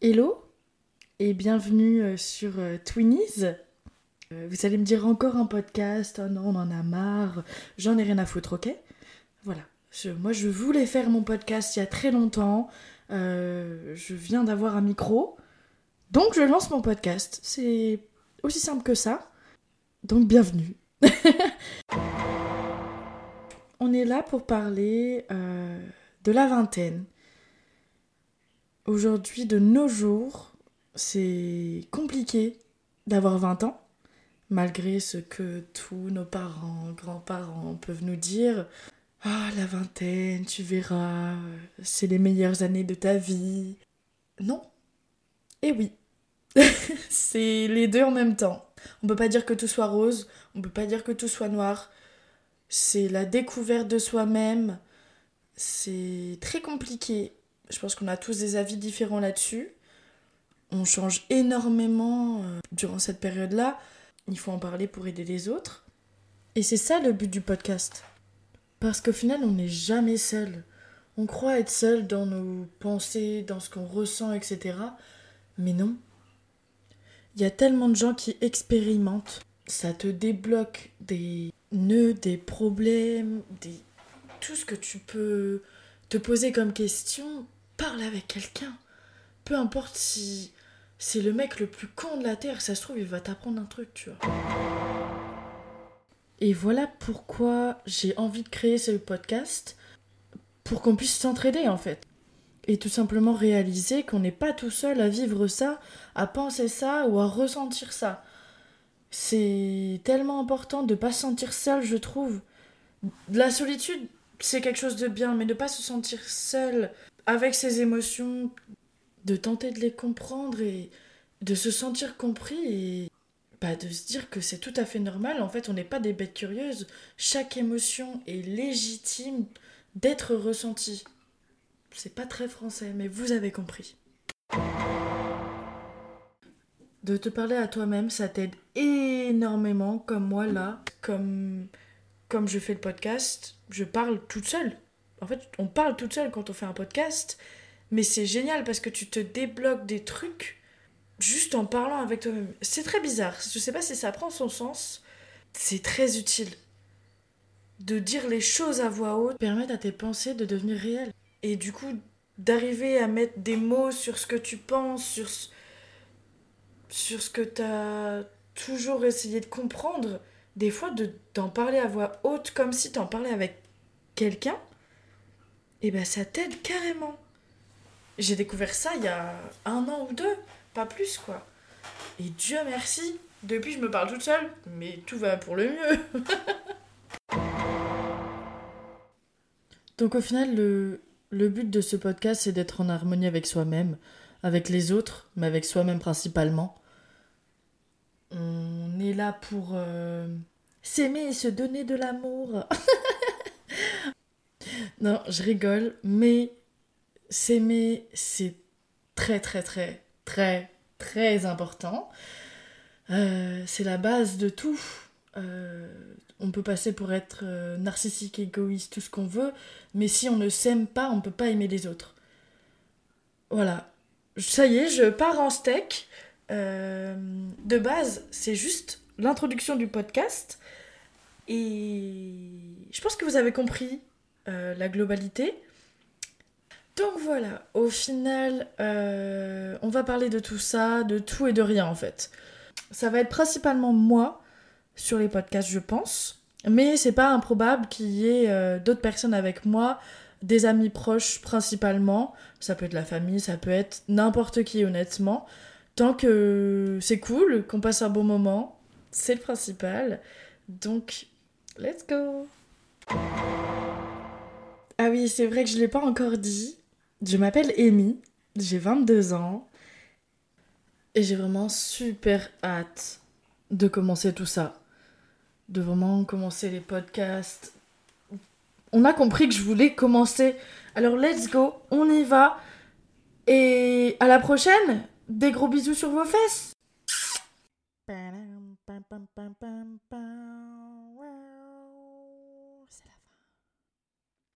Hello et bienvenue euh, sur euh, Twinnies. Euh, vous allez me dire encore un podcast, oh non, on en a marre, j'en ai rien à foutre, ok? Voilà. moi, je voulais faire mon podcast il y a très longtemps. je viens d'avoir un micro. Donc, je lance mon podcast. C'est aussi simple que ça. Donc, bienvenue. on est là pour parler de la vingtaine. Aujourd'hui, de nos jours, c'est compliqué d'avoir 20 ans, malgré ce que tous nos parents, grands-parents peuvent nous dire. Ah, la vingtaine, tu verras, c'est les meilleures années de ta vie. Non. Eh oui. c'est les deux en même temps. On peut pas dire que tout soit rose, on peut pas dire que tout soit noir. C'est la découverte de soi-même. C'est très compliqué je pense qu'on a tous des avis différents là-dessus. On change énormément euh, durant cette période-là. Il faut en parler pour aider les autres. Et c'est ça le but du podcast. Parce qu'au final, on n'est jamais seul. On croit être seul dans nos pensées, dans ce qu'on ressent, etc. Mais non. Il y a tellement de gens qui expérimentent. Ça te débloque des nœuds, des problèmes, des... tout ce que tu peux te poser comme question parle avec quelqu'un. Peu importe si c'est le mec le plus con de la terre, ça se trouve, il va t'apprendre un truc, tu vois. Et voilà pourquoi j'ai envie de créer ce podcast, pour qu'on puisse s'entraider en fait. Et tout simplement réaliser qu'on n'est pas tout seul à vivre ça, à penser ça ou à ressentir ça. C'est tellement important de ne pas se sentir seul, je trouve. La solitude, c'est quelque chose de bien, mais ne pas se sentir seul avec ses émotions, de tenter de les comprendre et de se sentir compris et bah, de se dire que c'est tout à fait normal. En fait, on n'est pas des bêtes curieuses. Chaque émotion est légitime d'être ressentie. C'est pas très français, mais vous avez compris. De te parler à toi-même, ça t'aide énormément, comme moi là, comme, comme je fais le podcast, je parle toute seule en fait, on parle toute seule quand on fait un podcast, mais c'est génial parce que tu te débloques des trucs juste en parlant avec toi-même. C'est très bizarre, je sais pas si ça prend son sens. C'est très utile. De dire les choses à voix haute permet à tes pensées de devenir réelles. Et du coup, d'arriver à mettre des mots sur ce que tu penses, sur, sur ce que tu as toujours essayé de comprendre. Des fois, d'en parler à voix haute comme si tu en parlais avec quelqu'un, et eh ben ça t'aide carrément. J'ai découvert ça il y a un an ou deux, pas plus quoi. Et Dieu merci, depuis je me parle toute seule, mais tout va pour le mieux. Donc au final, le, but de ce podcast, c'est d'être en harmonie avec soi-même, avec les autres, mais avec soi-même principalement. On est là pour euh, s'aimer et se donner de l'amour. Non, je rigole, mais s'aimer, c'est très, très, très, très, très important. Euh, c'est la base de tout. Euh, on peut passer pour être euh, narcissique, égoïste, tout ce qu'on veut, mais si on ne s'aime pas, on ne peut pas aimer les autres. Voilà. Ça y est, je pars en steak. de base, c'est juste l'introduction du podcast. Et je pense que vous avez compris euh, la globalité. Donc voilà, au final, euh, on va parler de tout ça, de tout et de rien en fait. Ça va être principalement moi sur les podcasts, je pense. Mais c'est pas improbable qu'il y ait euh, d'autres personnes avec moi, des amis proches principalement. Ça peut être la famille, ça peut être n'importe qui honnêtement. Tant que c'est cool, qu'on passe un bon moment, c'est le principal. Donc, let's go! Ah oui, c'est vrai que je ne l'ai pas encore dit. Je m'appelle Amy, j'ai 22 ans et j'ai vraiment super hâte de commencer tout ça. De vraiment commencer les podcasts. On a compris que je voulais commencer. Alors let's go, on y va. Et à la prochaine. Des gros bisous sur vos fesses.